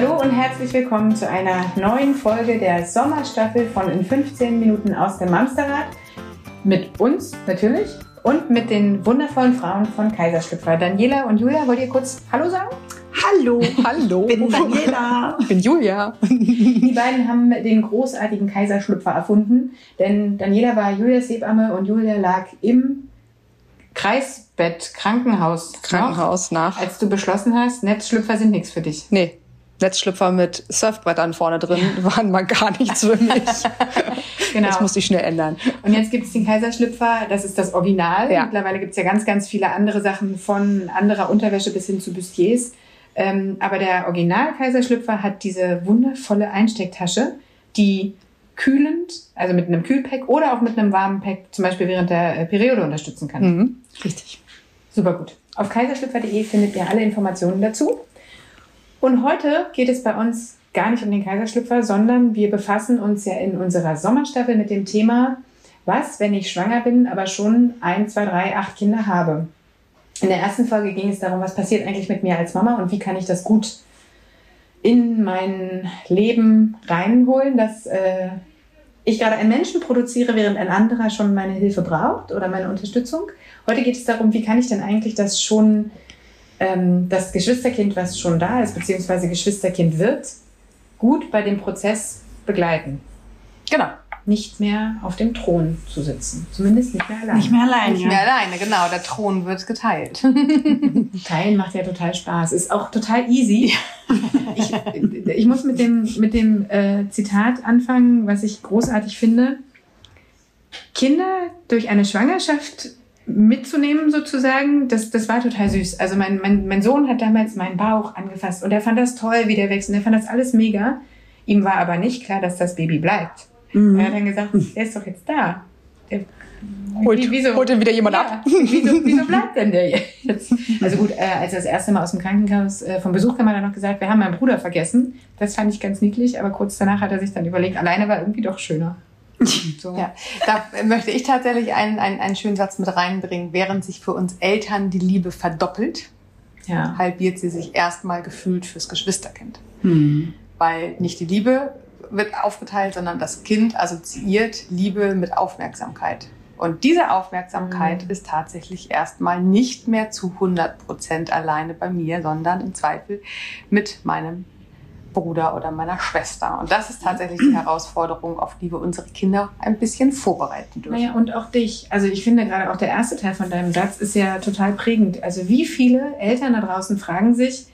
Hallo und herzlich willkommen zu einer neuen Folge der Sommerstaffel von In 15 Minuten aus dem Mamsterrad. Mit uns natürlich und mit den wundervollen Frauen von Kaiserschlüpfer. Daniela und Julia, wollt ihr kurz Hallo sagen? Hallo, hallo. Ich bin Daniela. Ich bin Julia. Die beiden haben den großartigen Kaiserschlüpfer erfunden, denn Daniela war Julias Hebamme und Julia lag im Kreisbett Krankenhaus. Krankenhaus noch, nach. Als du beschlossen hast, Netzschlüpfer sind nichts für dich. Nee. Netzschlüpfer mit Surfbrettern vorne drin waren mal gar nichts für mich. genau. Das musste ich schnell ändern. Und jetzt gibt es den Kaiserschlüpfer, das ist das Original. Ja. Mittlerweile gibt es ja ganz, ganz viele andere Sachen von anderer Unterwäsche bis hin zu Bustiers. Ähm, aber der Original-Kaiserschlüpfer hat diese wundervolle Einstecktasche, die kühlend, also mit einem Kühlpack oder auch mit einem warmen Pack, zum Beispiel während der äh, Periode unterstützen kann. Mhm. Richtig. Super gut. Auf kaiserschlüpfer.de findet ihr alle Informationen dazu. Und heute geht es bei uns gar nicht um den Kaiserschlüpfer, sondern wir befassen uns ja in unserer Sommerstaffel mit dem Thema, was, wenn ich schwanger bin, aber schon ein, zwei, drei, acht Kinder habe. In der ersten Folge ging es darum, was passiert eigentlich mit mir als Mama und wie kann ich das gut in mein Leben reinholen, dass äh, ich gerade einen Menschen produziere, während ein anderer schon meine Hilfe braucht oder meine Unterstützung. Heute geht es darum, wie kann ich denn eigentlich das schon ähm, das Geschwisterkind, was schon da ist, beziehungsweise Geschwisterkind wird, gut bei dem Prozess begleiten. Genau. Nicht mehr auf dem Thron zu sitzen. Zumindest nicht mehr alleine. Nicht mehr alleine. Nicht mehr alleine, genau. Der Thron wird geteilt. Teilen macht ja total Spaß. Ist auch total easy. Ich, ich muss mit dem, mit dem äh, Zitat anfangen, was ich großartig finde. Kinder durch eine Schwangerschaft mitzunehmen sozusagen, das, das war total süß. Also mein, mein, mein Sohn hat damals meinen Bauch angefasst und er fand das toll, wie der wächst und er fand das alles mega. Ihm war aber nicht klar, dass das Baby bleibt. Mhm. Er hat dann gesagt, der ist doch jetzt da. Der, holt, wieso, holt ihn wieder jemand ja, ab. Wieso, wieso bleibt denn der jetzt? Also gut, äh, als er das erste Mal aus dem Krankenhaus äh, vom Besuch kam, hat er noch gesagt, wir haben meinen Bruder vergessen. Das fand ich ganz niedlich, aber kurz danach hat er sich dann überlegt, alleine war irgendwie doch schöner. So. Ja, da möchte ich tatsächlich einen, einen, einen schönen Satz mit reinbringen. Während sich für uns Eltern die Liebe verdoppelt, ja. halbiert sie sich erstmal gefühlt fürs Geschwisterkind. Hm. Weil nicht die Liebe wird aufgeteilt, sondern das Kind assoziiert Liebe mit Aufmerksamkeit. Und diese Aufmerksamkeit mhm. ist tatsächlich erstmal nicht mehr zu 100 Prozent alleine bei mir, sondern im Zweifel mit meinem Bruder oder meiner Schwester. Und das ist tatsächlich die Herausforderung, auf die wir unsere Kinder ein bisschen vorbereiten dürfen. Naja, und auch dich. Also ich finde gerade auch der erste Teil von deinem Satz ist ja total prägend. Also wie viele Eltern da draußen fragen sich,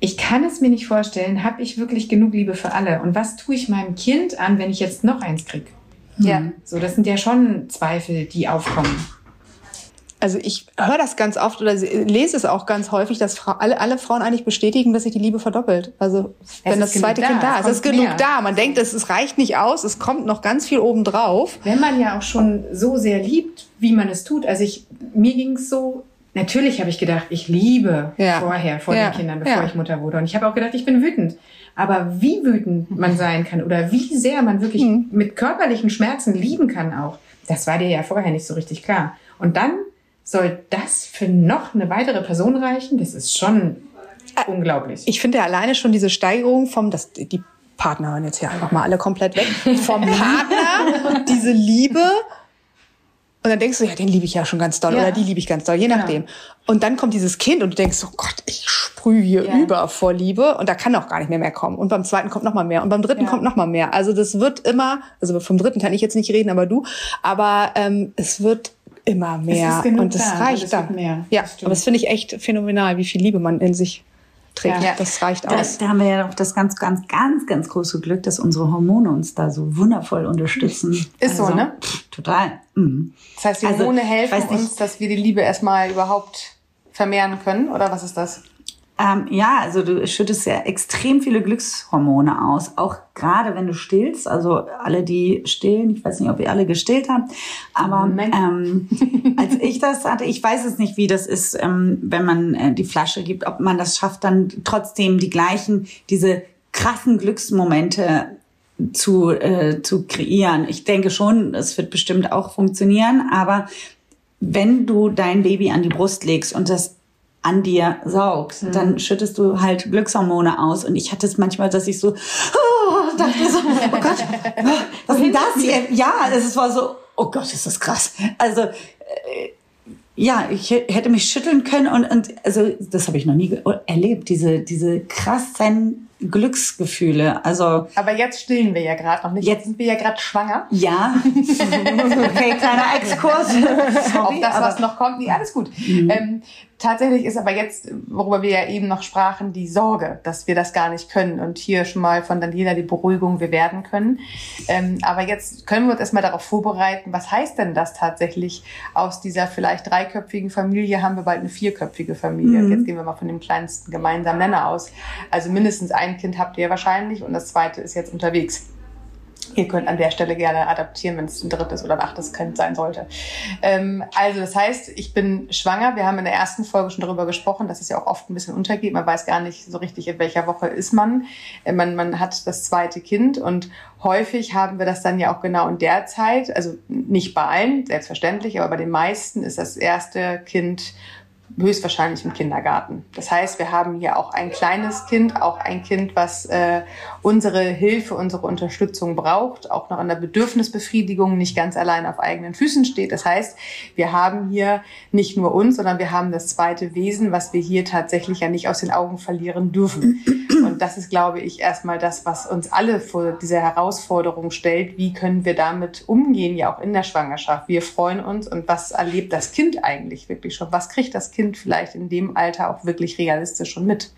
ich kann es mir nicht vorstellen, habe ich wirklich genug Liebe für alle? Und was tue ich meinem Kind an, wenn ich jetzt noch eins kriege? Ja. So, das sind ja schon Zweifel, die aufkommen also ich höre das ganz oft oder lese es auch ganz häufig, dass Fra alle, alle Frauen eigentlich bestätigen, dass sich die Liebe verdoppelt. Also wenn das zweite Kind da ist, es ist genug mehr. da. Man denkt, es, es reicht nicht aus, es kommt noch ganz viel obendrauf. Wenn man ja auch schon so sehr liebt, wie man es tut. Also ich, mir ging es so, natürlich habe ich gedacht, ich liebe ja. vorher, vor ja. den Kindern, bevor ja. ich Mutter wurde. Und ich habe auch gedacht, ich bin wütend. Aber wie wütend man sein kann oder wie sehr man wirklich mhm. mit körperlichen Schmerzen lieben kann auch, das war dir ja vorher nicht so richtig klar. Und dann soll das für noch eine weitere Person reichen? Das ist schon äh, unglaublich. Ich finde ja alleine schon diese Steigerung vom, das, die Partner hören jetzt hier einfach mal alle komplett weg, vom Partner, diese Liebe. Und dann denkst du, ja, den liebe ich ja schon ganz doll ja. oder die liebe ich ganz doll, je genau. nachdem. Und dann kommt dieses Kind und du denkst, oh Gott, ich sprühe hier ja. über vor Liebe und da kann auch gar nicht mehr mehr kommen. Und beim zweiten kommt noch mal mehr und beim dritten ja. kommt noch mal mehr. Also das wird immer, also vom dritten kann ich jetzt nicht reden, aber du, aber ähm, es wird immer mehr. und das da, reicht dann. Mehr. Ja, aber das finde ich echt phänomenal, wie viel Liebe man in sich trägt. Ja. Das reicht da, aus. Da haben wir ja auch das ganz, ganz, ganz, ganz große Glück, dass unsere Hormone uns da so wundervoll unterstützen. Ist also, so, ne? Pff, total. Mhm. Das heißt, die also, Hormone also, helfen uns, dass wir die Liebe erstmal überhaupt vermehren können, oder was ist das? Ähm, ja, also du schüttest ja extrem viele Glückshormone aus, auch gerade wenn du stillst. Also alle, die stillen, ich weiß nicht, ob ihr alle gestillt habt, aber ähm, als ich das hatte, ich weiß es nicht, wie das ist, ähm, wenn man äh, die Flasche gibt, ob man das schafft, dann trotzdem die gleichen, diese krassen Glücksmomente zu, äh, zu kreieren. Ich denke schon, es wird bestimmt auch funktionieren, aber wenn du dein Baby an die Brust legst und das an dir saugt, mhm. dann schüttest du halt Glückshormone aus. Und ich hatte es manchmal, dass ich so, oh, dachte so, oh Gott, was ist denn das hier? Ja, es war so, oh Gott, ist das krass. Also, äh, ja, ich hätte mich schütteln können und, und also das habe ich noch nie erlebt, diese, diese krassen Glücksgefühle. Also Aber jetzt stillen wir ja gerade noch nicht. Jetzt sind wir ja gerade schwanger. Ja. okay, kleiner Exkurs. Sorry, Auf das, was noch kommt. Nee, alles gut. Mhm. Ähm, tatsächlich ist aber jetzt, worüber wir ja eben noch sprachen, die Sorge, dass wir das gar nicht können. Und hier schon mal von Daniela die Beruhigung, wir werden können. Ähm, aber jetzt können wir uns erstmal darauf vorbereiten, was heißt denn das tatsächlich aus dieser vielleicht dreiköpfigen Familie haben wir bald eine vierköpfige Familie. Mhm. Jetzt gehen wir mal von dem kleinsten gemeinsamen Nenner aus. Also mindestens ein ein Kind habt ihr wahrscheinlich und das zweite ist jetzt unterwegs. Ihr könnt an der Stelle gerne adaptieren, wenn es ein drittes oder ein achtes Kind sein sollte. Ähm, also das heißt, ich bin schwanger. Wir haben in der ersten Folge schon darüber gesprochen, dass es ja auch oft ein bisschen untergeht. Man weiß gar nicht so richtig, in welcher Woche ist man. Äh, man, man hat das zweite Kind und häufig haben wir das dann ja auch genau in der Zeit. Also nicht bei allen, selbstverständlich, aber bei den meisten ist das erste Kind höchstwahrscheinlich im Kindergarten. Das heißt, wir haben hier auch ein kleines Kind, auch ein Kind, was äh, unsere Hilfe, unsere Unterstützung braucht, auch noch an der Bedürfnisbefriedigung nicht ganz allein auf eigenen Füßen steht. Das heißt, wir haben hier nicht nur uns, sondern wir haben das zweite Wesen, was wir hier tatsächlich ja nicht aus den Augen verlieren dürfen. Und das ist, glaube ich, erstmal das, was uns alle vor dieser Herausforderung stellt. Wie können wir damit umgehen, ja auch in der Schwangerschaft? Wir freuen uns und was erlebt das Kind eigentlich wirklich schon? Was kriegt das Kind Kind vielleicht in dem Alter auch wirklich realistisch schon mit.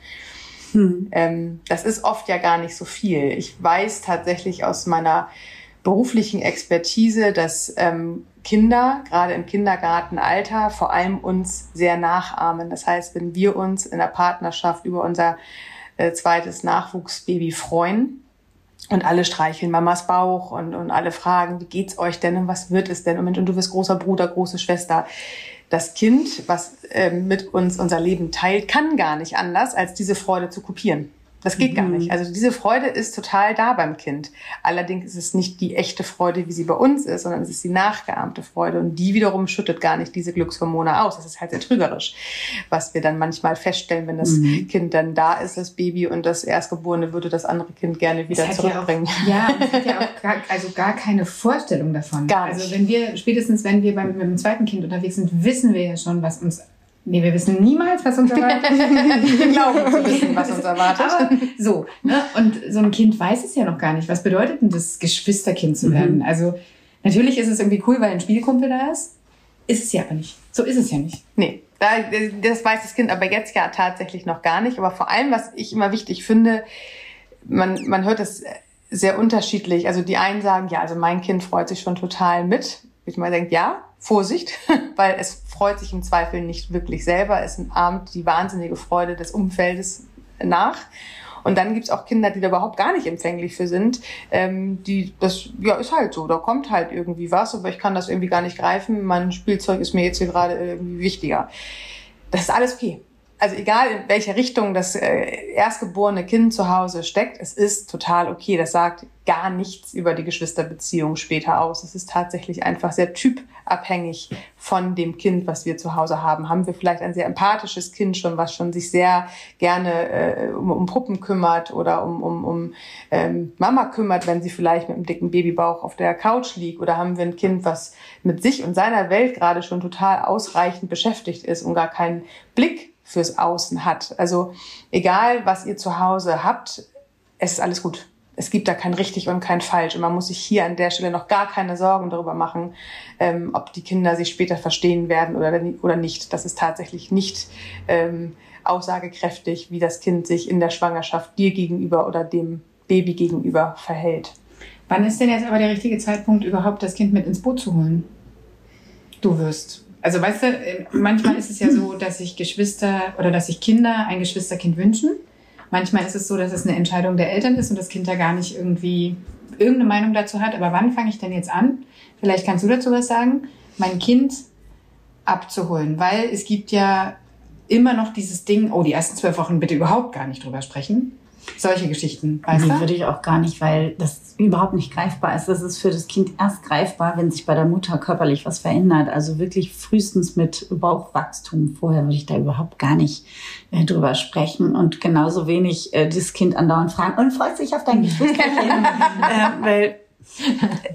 Hm. Ähm, das ist oft ja gar nicht so viel. Ich weiß tatsächlich aus meiner beruflichen Expertise, dass ähm, Kinder, gerade im Kindergartenalter, vor allem uns sehr nachahmen. Das heißt, wenn wir uns in der Partnerschaft über unser äh, zweites Nachwuchsbaby freuen, und alle streicheln Mamas Bauch und, und alle fragen, wie geht's euch denn und was wird es denn? Und, und du bist großer Bruder, große Schwester das Kind, was äh, mit uns unser Leben teilt, kann gar nicht anders, als diese Freude zu kopieren. Das geht mhm. gar nicht. Also diese Freude ist total da beim Kind. Allerdings ist es nicht die echte Freude, wie sie bei uns ist, sondern es ist die nachgeahmte Freude. Und die wiederum schüttet gar nicht diese Glückshormone aus. Das ist halt sehr trügerisch, was wir dann manchmal feststellen, wenn das mhm. Kind dann da ist, das Baby, und das Erstgeborene würde das andere Kind gerne wieder zurückbringen. Ja, auch, ja, es hat ja auch gar, also gar keine Vorstellung davon. Gar nicht. Also wenn wir, spätestens wenn wir beim, mit dem zweiten Kind unterwegs sind, wissen wir ja schon, was uns Nee, wir wissen niemals, was uns erwartet. wir glauben zu wissen, was uns erwartet. Aber so, ne? Und so ein Kind weiß es ja noch gar nicht. Was bedeutet denn das, Geschwisterkind zu werden? Mhm. Also, natürlich ist es irgendwie cool, weil ein Spielkumpel da ist. Ist es ja aber nicht. So ist es ja nicht. Nee, das weiß das Kind aber jetzt ja tatsächlich noch gar nicht. Aber vor allem, was ich immer wichtig finde, man, man hört das sehr unterschiedlich. Also die einen sagen, ja, also mein Kind freut sich schon total mit. Ich mal denke, ja, Vorsicht, weil es freut sich im Zweifel nicht wirklich selber. Es ahmt die wahnsinnige Freude des Umfeldes nach. Und dann gibt's auch Kinder, die da überhaupt gar nicht empfänglich für sind. Ähm, die, das ja, ist halt so. Da kommt halt irgendwie was, aber ich kann das irgendwie gar nicht greifen. Mein Spielzeug ist mir jetzt hier gerade irgendwie wichtiger. Das ist alles okay also egal in welche Richtung das äh, erstgeborene Kind zu Hause steckt, es ist total okay. Das sagt gar nichts über die Geschwisterbeziehung später aus. Es ist tatsächlich einfach sehr typabhängig von dem Kind, was wir zu Hause haben. Haben wir vielleicht ein sehr empathisches Kind schon, was schon sich sehr gerne äh, um, um Puppen kümmert oder um, um, um ähm, Mama kümmert, wenn sie vielleicht mit einem dicken Babybauch auf der Couch liegt? Oder haben wir ein Kind, was mit sich und seiner Welt gerade schon total ausreichend beschäftigt ist und gar keinen Blick fürs Außen hat. Also egal, was ihr zu Hause habt, es ist alles gut. Es gibt da kein richtig und kein falsch. Und man muss sich hier an der Stelle noch gar keine Sorgen darüber machen, ähm, ob die Kinder sich später verstehen werden oder, oder nicht. Das ist tatsächlich nicht ähm, aussagekräftig, wie das Kind sich in der Schwangerschaft dir gegenüber oder dem Baby gegenüber verhält. Wann ist denn jetzt aber der richtige Zeitpunkt, überhaupt das Kind mit ins Boot zu holen? Du wirst also weißt du, äh, manchmal ist es ja so, dass sich Geschwister oder dass sich Kinder ein Geschwisterkind wünschen. Manchmal ist es so, dass es eine Entscheidung der Eltern ist und das Kind da gar nicht irgendwie irgendeine Meinung dazu hat. Aber wann fange ich denn jetzt an? Vielleicht kannst du dazu was sagen, mein Kind abzuholen, weil es gibt ja immer noch dieses Ding, oh, die ersten zwölf Wochen bitte überhaupt gar nicht drüber sprechen. Solche Geschichten, weißt nee, würde ich auch gar nicht, weil das überhaupt nicht greifbar ist. Das ist für das Kind erst greifbar, wenn sich bei der Mutter körperlich was verändert. Also wirklich frühestens mit Bauchwachstum. Vorher würde ich da überhaupt gar nicht äh, drüber sprechen und genauso wenig äh, das Kind andauernd fragen und freut sich auf dein Geschwisterchen. äh, weil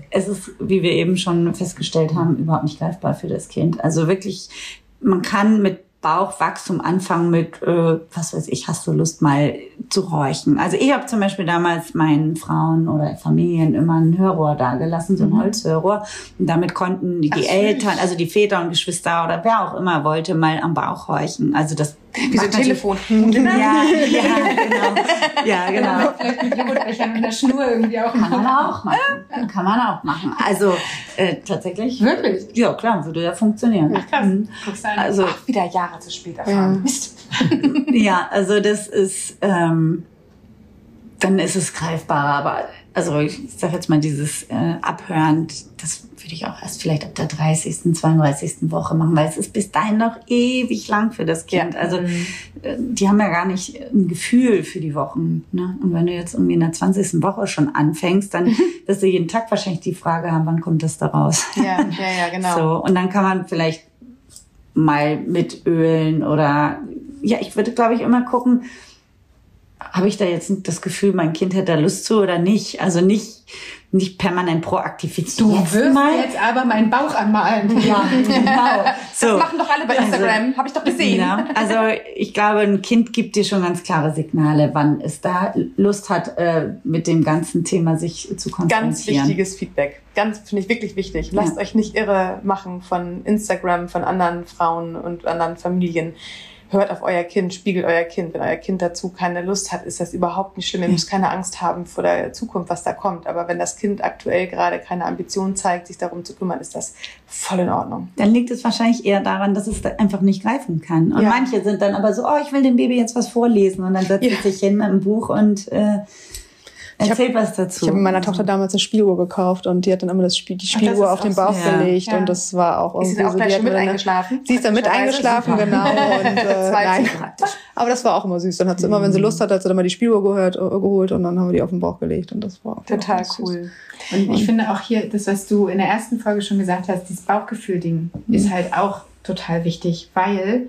es ist, wie wir eben schon festgestellt haben, überhaupt nicht greifbar für das Kind. Also wirklich, man kann mit Bauchwachstum anfangen mit, äh, was weiß ich, hast du Lust mal zu räuchen. Also ich habe zum Beispiel damals meinen Frauen oder Familien immer ein Hörrohr dagelassen, so ein mhm. Holzhörrohr. Und damit konnten die, die Eltern, also die Väter und Geschwister oder wer auch immer wollte, mal am Bauch räuchen. Also das wie so ein Telefon. Genau. Ja, ja, genau. Ja, genau. Vielleicht mit Joghurtbechern der Schnur irgendwie auch. Kann man auch machen. Kann man auch machen. Also äh, tatsächlich. Wirklich? Ja, klar, würde ja funktionieren. Ach, krass. Mhm. Also Ach, wieder Jahre zu spät erfahren. Ja. Mist. ja, also das ist, ähm, dann ist es greifbarer. Aber also ich sage jetzt mal dieses äh, Abhören, das würde ich auch erst vielleicht ab der 30., 32. Woche machen, weil es ist bis dahin noch ewig lang für das Kind. Ja. Also mhm. äh, die haben ja gar nicht ein Gefühl für die Wochen. Ne? Und wenn du jetzt irgendwie in der 20. Woche schon anfängst, dann wirst du jeden Tag wahrscheinlich die Frage haben, wann kommt das da raus? Ja, ja, ja, genau. So, und dann kann man vielleicht mal mit Ölen oder ja, ich würde, glaube ich, immer gucken, habe ich da jetzt das Gefühl, mein Kind hätte da Lust zu oder nicht? Also nicht, nicht permanent proaktiv. du jetzt wirst mal. jetzt aber meinen Bauch anmalen. Ja, genau. So. Das machen doch alle bei Instagram, also, habe ich doch gesehen. Ja, also ich glaube, ein Kind gibt dir schon ganz klare Signale, wann es da Lust hat, äh, mit dem ganzen Thema sich zu konfrontieren. Ganz wichtiges Feedback. Ganz, finde ich wirklich wichtig. Lasst ja. euch nicht irre machen von Instagram, von anderen Frauen und anderen Familien hört auf euer Kind, spiegelt euer Kind. Wenn euer Kind dazu keine Lust hat, ist das überhaupt nicht schlimm. Ihr müsst keine Angst haben vor der Zukunft, was da kommt. Aber wenn das Kind aktuell gerade keine Ambition zeigt, sich darum zu kümmern, ist das voll in Ordnung. Dann liegt es wahrscheinlich eher daran, dass es einfach nicht greifen kann. Und ja. manche sind dann aber so, oh, ich will dem Baby jetzt was vorlesen. Und dann setzt ja. es sich hin mit einem Buch und äh, Erzähl was dazu. Ich habe meiner Tochter damals eine Spieluhr gekauft und die hat dann immer das Spiel, die Spieluhr Ach, auf den Bauch so, gelegt ja. und das war auch irgendwie ist sie auch so. Gleich mit eingeschlafen? Sie ist dann mit eingeschlafen, genau. Und, äh, nein. Aber das war auch immer süß. Dann hat sie immer, wenn sie Lust hat, hat sie dann mal die Spieluhr gehört, äh, geholt und dann haben wir die auf den Bauch gelegt und das war total cool. Und ich finde auch hier, das, was du in der ersten Folge schon gesagt hast, dieses Bauchgefühl-Ding mhm. ist halt auch total wichtig, weil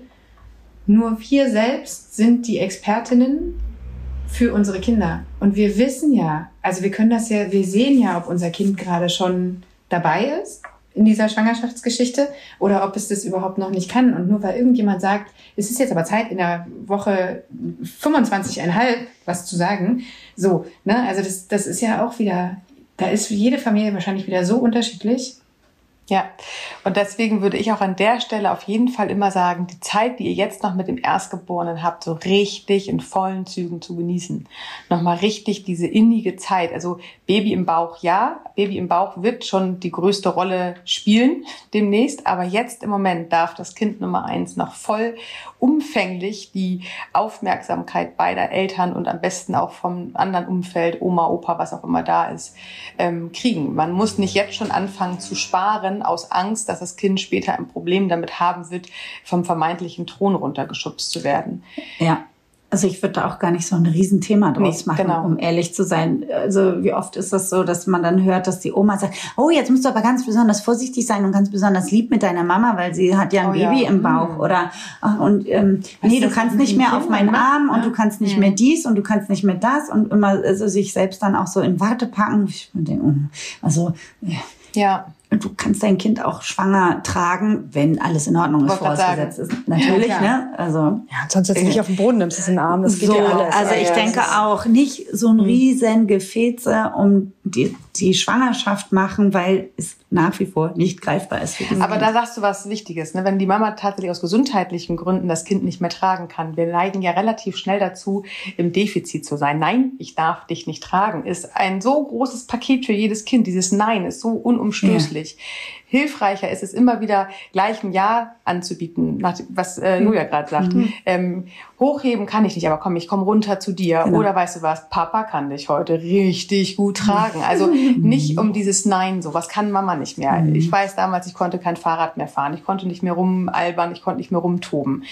nur wir selbst sind die Expertinnen für unsere Kinder. Und wir wissen ja, also wir können das ja, wir sehen ja, ob unser Kind gerade schon dabei ist in dieser Schwangerschaftsgeschichte oder ob es das überhaupt noch nicht kann. Und nur weil irgendjemand sagt, es ist jetzt aber Zeit, in der Woche 25,5 was zu sagen. So, ne, also das, das ist ja auch wieder, da ist jede Familie wahrscheinlich wieder so unterschiedlich. Ja, und deswegen würde ich auch an der Stelle auf jeden Fall immer sagen, die Zeit, die ihr jetzt noch mit dem Erstgeborenen habt, so richtig in vollen Zügen zu genießen. Nochmal richtig diese innige Zeit. Also Baby im Bauch, ja, Baby im Bauch wird schon die größte Rolle spielen demnächst, aber jetzt im Moment darf das Kind Nummer eins noch voll umfänglich die Aufmerksamkeit beider Eltern und am besten auch vom anderen Umfeld, Oma, Opa, was auch immer da ist, ähm, kriegen. Man muss nicht jetzt schon anfangen zu sparen aus Angst, dass das Kind später ein Problem damit haben wird, vom vermeintlichen Thron runtergeschubst zu werden. Ja. Also ich würde da auch gar nicht so ein Riesenthema draus nee, machen, genau. um ehrlich zu sein. Also wie oft ist das so, dass man dann hört, dass die Oma sagt, oh, jetzt musst du aber ganz besonders vorsichtig sein und ganz besonders lieb mit deiner Mama, weil sie hat ja ein oh, Baby ja. im Bauch. Mhm. Oder und ähm, nee, du kannst nicht mehr auf meinen Arm und du kannst nicht mhm. mehr dies und du kannst nicht mehr das und immer also sich selbst dann auch so in Warte packen. Ich denke, oh, also ja. Und du kannst dein Kind auch schwanger tragen, wenn alles in Ordnung ist, vorausgesetzt ist. Natürlich, ja, ne? Also. Ja, sonst jetzt nicht auf den Boden nimmst, es in den Arm, das geht so, ja alles. Also ich denke auch nicht so ein mhm. riesen Gefäße um die, die Schwangerschaft machen, weil es nach wie vor nicht greifbar ist. Aber da sagst du was Wichtiges, ne? wenn die Mama tatsächlich aus gesundheitlichen Gründen das Kind nicht mehr tragen kann. Wir neigen ja relativ schnell dazu, im Defizit zu sein. Nein, ich darf dich nicht tragen, ist ein so großes Paket für jedes Kind. Dieses Nein ist so unumstößlich. Ja hilfreicher ist es immer wieder gleich ein Ja anzubieten, nach, was äh, mhm. Julia gerade sagt. Mhm. Ähm, hochheben kann ich nicht, aber komm, ich komme runter zu dir. Genau. Oder weißt du was, Papa kann dich heute richtig gut tragen. Also nicht um dieses Nein, so was kann Mama nicht mehr. Mhm. Ich weiß damals, ich konnte kein Fahrrad mehr fahren, ich konnte nicht mehr rumalbern, ich konnte nicht mehr rumtoben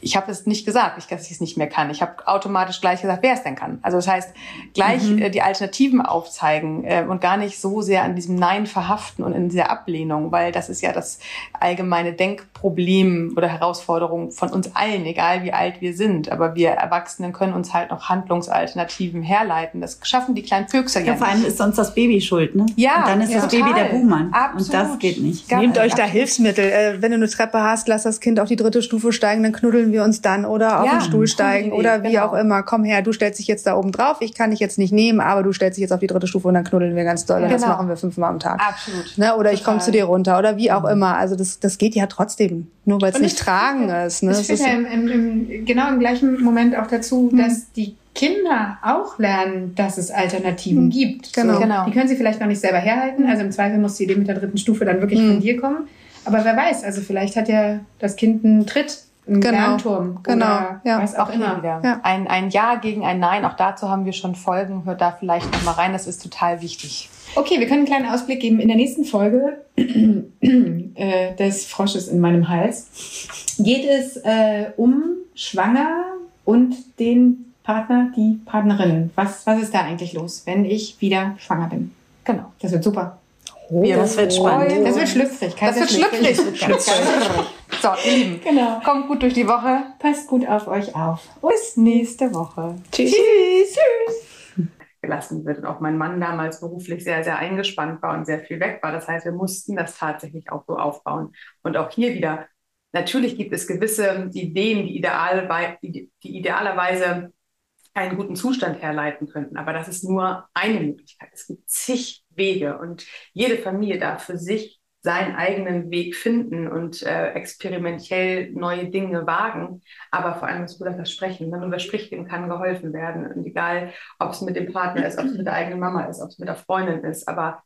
ich habe es nicht gesagt, dass ich es nicht mehr kann. Ich habe automatisch gleich gesagt, wer es denn kann. Also das heißt, gleich mhm. äh, die Alternativen aufzeigen äh, und gar nicht so sehr an diesem Nein verhaften und in dieser Ablehnung, weil das ist ja das allgemeine Denkproblem oder Herausforderung von uns allen, egal wie alt wir sind. Aber wir Erwachsenen können uns halt noch Handlungsalternativen herleiten. Das schaffen die kleinen Füchse ja. ja vor allem ist sonst das Baby schuld, ne? Ja. Und dann ist ja, das total. Baby der Buhmann. Absolut. Und das geht nicht. Nehmt euch da Hilfsmittel. Äh, wenn du eine Treppe hast, lass das Kind auf die dritte Stufe steigen, dann knuddeln wir wir uns dann oder auf ja, den Stuhl steigen oder wie genau. auch immer. Komm her, du stellst dich jetzt da oben drauf. Ich kann dich jetzt nicht nehmen, aber du stellst dich jetzt auf die dritte Stufe und dann knuddeln wir ganz doll. Ja, und das genau. machen wir fünfmal am Tag. Absolut. Ne? Oder ich komme zu dir runter oder wie auch mhm. immer. Also das, das geht ja trotzdem, nur weil es nicht tragen ist. Ne? Ich finde ja im, im, im, genau im gleichen Moment auch dazu, mhm. dass die Kinder auch lernen, dass es Alternativen mhm. gibt. Genau. So, genau. Die können sie vielleicht noch nicht selber herhalten. Also im Zweifel muss die Idee mit der dritten Stufe dann wirklich mhm. von dir kommen. Aber wer weiß, also vielleicht hat ja das Kind einen Tritt ein genau. Lernturm genau. ja. was auch, auch immer. Ja. Ein, ein Ja gegen ein Nein, auch dazu haben wir schon Folgen. Hört da vielleicht noch mal rein, das ist total wichtig. Okay, wir können einen kleinen Ausblick geben. In der nächsten Folge äh, des Frosches in meinem Hals geht es äh, um Schwanger und den Partner, die Partnerin. Was, was ist da eigentlich los, wenn ich wieder schwanger bin? Genau, das wird super. Oh, das wird spannend. Das wird schlüpfrig. Das wird schlüpfrig. schlüpfrig. So, ihr Lieben, genau. kommt gut durch die Woche. Passt gut auf euch auf. Bis nächste Woche. Tschüss. Tschüss. Tschüss. Gelassen wird und auch mein Mann damals beruflich sehr, sehr eingespannt war und sehr viel weg war. Das heißt, wir mussten das tatsächlich auch so aufbauen. Und auch hier wieder, natürlich gibt es gewisse Ideen, die, ideal, die, die idealerweise einen guten Zustand herleiten könnten. Aber das ist nur eine Möglichkeit. Es gibt zig Wege und jede Familie darf für sich seinen eigenen Weg finden und äh, experimentell neue Dinge wagen. Aber vor allem, was du das Sprechen. Wenn man überspricht, dem kann geholfen werden. Und egal, ob es mit dem Partner ist, ob es mit der eigenen Mama ist, ob es mit der Freundin ist. Aber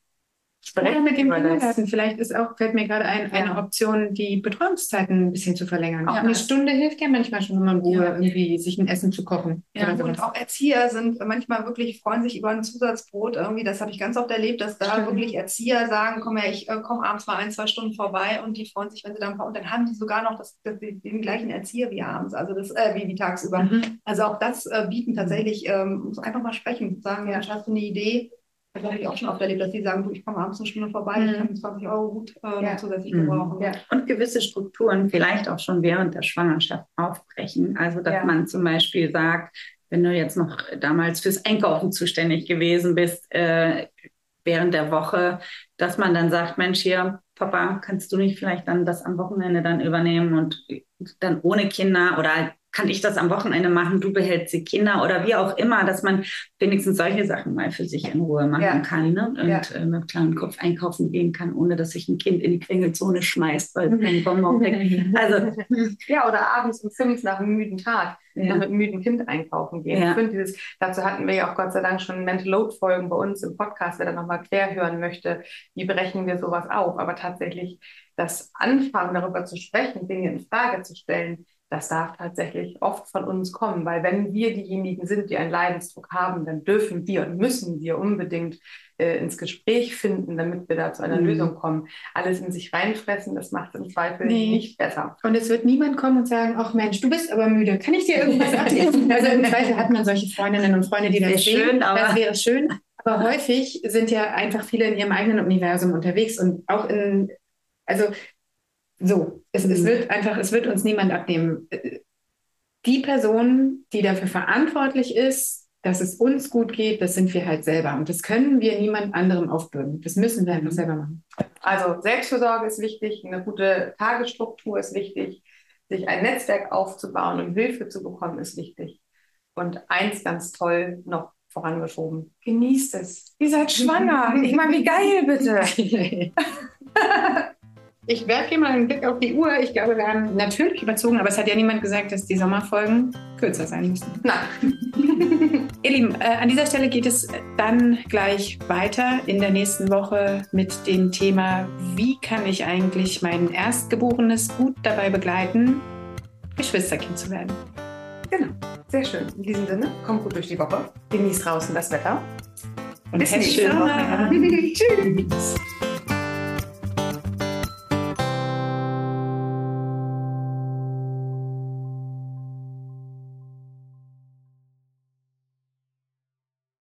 Sprechen mit dem Kindergarten. Vielleicht ist auch, fällt mir gerade ein, eine Option, die Betreuungszeiten ein bisschen zu verlängern. Auch ja. eine Stunde hilft ja manchmal schon, wenn man Ruhe ja. irgendwie sich ein Essen zu kochen. Ja, und auch Erzieher sind manchmal wirklich, freuen sich über ein Zusatzbrot irgendwie. Das habe ich ganz oft erlebt, dass da Stimmt. wirklich Erzieher sagen, komm her, ich äh, komme abends mal ein, zwei Stunden vorbei und die freuen sich, wenn sie dann kommen. Und dann haben die sogar noch das, das, den gleichen Erzieher wie abends, also das, äh, wie, wie tagsüber. Mhm. Also auch das äh, bieten tatsächlich, ähm, muss einfach mal sprechen, sagen, ja, hast du eine Idee? Das habe ich auch schon oft erlebt, dass die sagen, du, ich komme abends eine Stunde vorbei, mhm. ich kann 20 Euro gut äh, ja. zusätzlich mhm. gebrauchen. Ja. Und gewisse Strukturen vielleicht auch schon während der Schwangerschaft aufbrechen. Also, dass ja. man zum Beispiel sagt, wenn du jetzt noch damals fürs Einkaufen zuständig gewesen bist, äh, während der Woche, dass man dann sagt, Mensch, hier, Papa, kannst du nicht vielleicht dann das am Wochenende dann übernehmen und dann ohne Kinder oder kann ich das am Wochenende machen, du behältst die Kinder oder wie auch immer, dass man wenigstens solche Sachen mal für sich in Ruhe machen ja. kann ne? und ja. äh, mit kleinen Kopf einkaufen gehen kann, ohne dass sich ein Kind in die Quengelzone schmeißt, weil es kein Bonbon Also ja, oder abends um fünf nach einem müden Tag ja. mit einem müden Kind einkaufen gehen. Ich finde dieses, dazu hatten wir ja auch Gott sei Dank schon Mental Load Folgen bei uns im Podcast, wer da nochmal quer hören möchte, wie brechen wir sowas auf. Aber tatsächlich das Anfangen darüber zu sprechen, Dinge in Frage zu stellen, das darf tatsächlich oft von uns kommen, weil wenn wir diejenigen sind, die einen Leidensdruck haben, dann dürfen wir und müssen wir unbedingt äh, ins Gespräch finden, damit wir da zu einer mhm. Lösung kommen. Alles in sich reinfressen, das macht es im Zweifel nee. nicht besser. Und es wird niemand kommen und sagen, ach Mensch, du bist aber müde, kann ich dir irgendwas abnehmen? also im Zweifel hat man solche Freundinnen und Freunde, die das sehen. Schön, aber das wäre schön. Aber häufig sind ja einfach viele in ihrem eigenen Universum unterwegs und auch in, also so, es, mhm. es wird einfach, es wird uns niemand abnehmen. Die Person, die dafür verantwortlich ist, dass es uns gut geht, das sind wir halt selber. Und das können wir niemand anderem aufbürden. Das müssen wir einfach mhm. selber machen. Also Selbstversorge ist wichtig, eine gute Tagesstruktur ist wichtig, sich ein Netzwerk aufzubauen und Hilfe zu bekommen ist wichtig. Und eins ganz toll noch vorangeschoben. Genießt es. Ihr seid schwanger. Ich meine, wie geil bitte. Ich werfe hier mal einen Blick auf die Uhr. Ich glaube, wir haben natürlich überzogen, aber es hat ja niemand gesagt, dass die Sommerfolgen kürzer sein müssen. Nein. Ihr Lieben, äh, an dieser Stelle geht es dann gleich weiter in der nächsten Woche mit dem Thema, wie kann ich eigentlich mein Erstgeborenes gut dabei begleiten, Geschwisterkind zu werden. Genau, sehr schön. In diesem Sinne, kommt gut durch die Woche, genießt draußen das Wetter. Und bis nächste Woche. Tschüss.